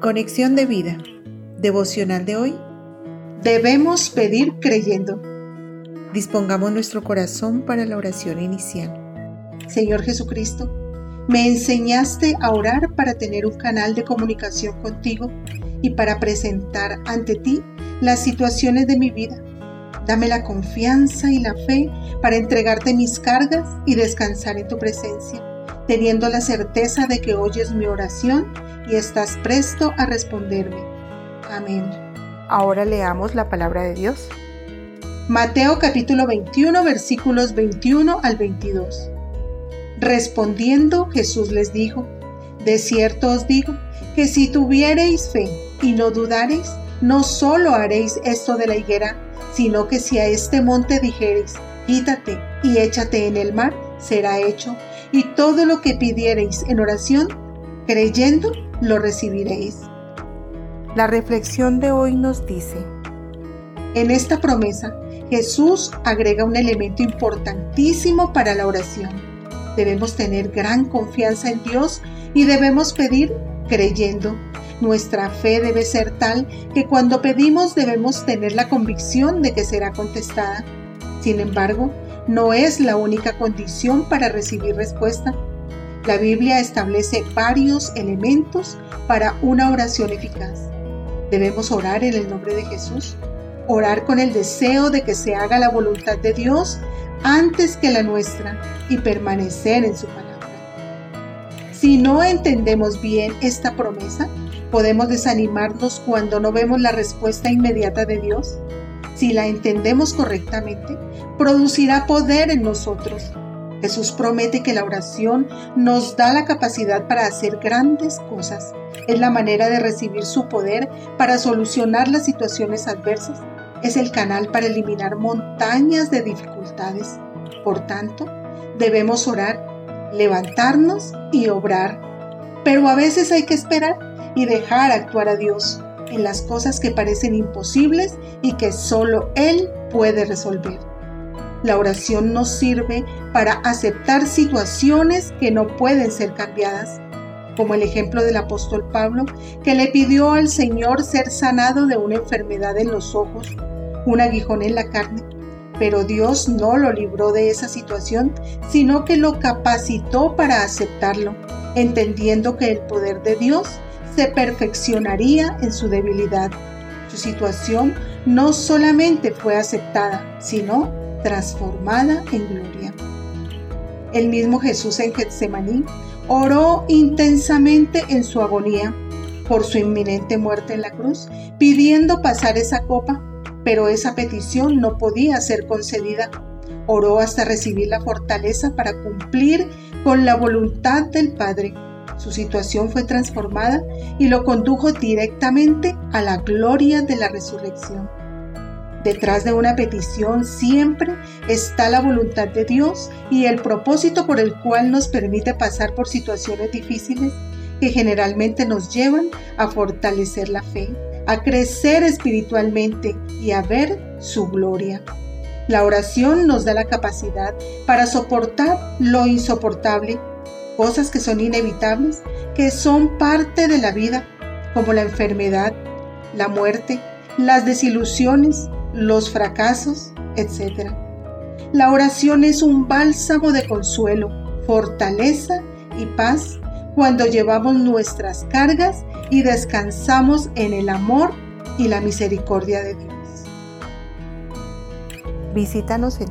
Conexión de vida. Devocional de hoy. Debemos pedir creyendo. Dispongamos nuestro corazón para la oración inicial. Señor Jesucristo, me enseñaste a orar para tener un canal de comunicación contigo y para presentar ante ti las situaciones de mi vida. Dame la confianza y la fe para entregarte mis cargas y descansar en tu presencia, teniendo la certeza de que oyes mi oración y estás presto a responderme. Amén. Ahora leamos la palabra de Dios. Mateo capítulo 21 versículos 21 al 22. Respondiendo Jesús les dijo, De cierto os digo, que si tuviereis fe y no dudareis, no solo haréis esto de la higuera, sino que si a este monte dijereis, quítate y échate en el mar, será hecho, y todo lo que pidiereis en oración, creyendo, lo recibiréis. La reflexión de hoy nos dice, en esta promesa, Jesús agrega un elemento importantísimo para la oración. Debemos tener gran confianza en Dios y debemos pedir creyendo. Nuestra fe debe ser tal que cuando pedimos debemos tener la convicción de que será contestada. Sin embargo, no es la única condición para recibir respuesta. La Biblia establece varios elementos para una oración eficaz. Debemos orar en el nombre de Jesús, orar con el deseo de que se haga la voluntad de Dios antes que la nuestra y permanecer en su palabra. Si no entendemos bien esta promesa, podemos desanimarnos cuando no vemos la respuesta inmediata de Dios. Si la entendemos correctamente, producirá poder en nosotros Jesús promete que la oración nos da la capacidad para hacer grandes cosas. Es la manera de recibir su poder para solucionar las situaciones adversas. Es el canal para eliminar montañas de dificultades. Por tanto, debemos orar, levantarnos y obrar. Pero a veces hay que esperar y dejar actuar a Dios en las cosas que parecen imposibles y que solo Él puede resolver. La oración nos sirve para aceptar situaciones que no pueden ser cambiadas, como el ejemplo del apóstol Pablo, que le pidió al Señor ser sanado de una enfermedad en los ojos, un aguijón en la carne. Pero Dios no lo libró de esa situación, sino que lo capacitó para aceptarlo, entendiendo que el poder de Dios se perfeccionaría en su debilidad. Su situación no solamente fue aceptada, sino transformada en gloria. El mismo Jesús en Getsemaní oró intensamente en su agonía por su inminente muerte en la cruz, pidiendo pasar esa copa, pero esa petición no podía ser concedida. Oró hasta recibir la fortaleza para cumplir con la voluntad del Padre. Su situación fue transformada y lo condujo directamente a la gloria de la resurrección. Detrás de una petición siempre está la voluntad de Dios y el propósito por el cual nos permite pasar por situaciones difíciles que generalmente nos llevan a fortalecer la fe, a crecer espiritualmente y a ver su gloria. La oración nos da la capacidad para soportar lo insoportable, cosas que son inevitables, que son parte de la vida, como la enfermedad, la muerte, las desilusiones, los fracasos, etc. La oración es un bálsamo de consuelo, fortaleza y paz cuando llevamos nuestras cargas y descansamos en el amor y la misericordia de Dios. Visítanos en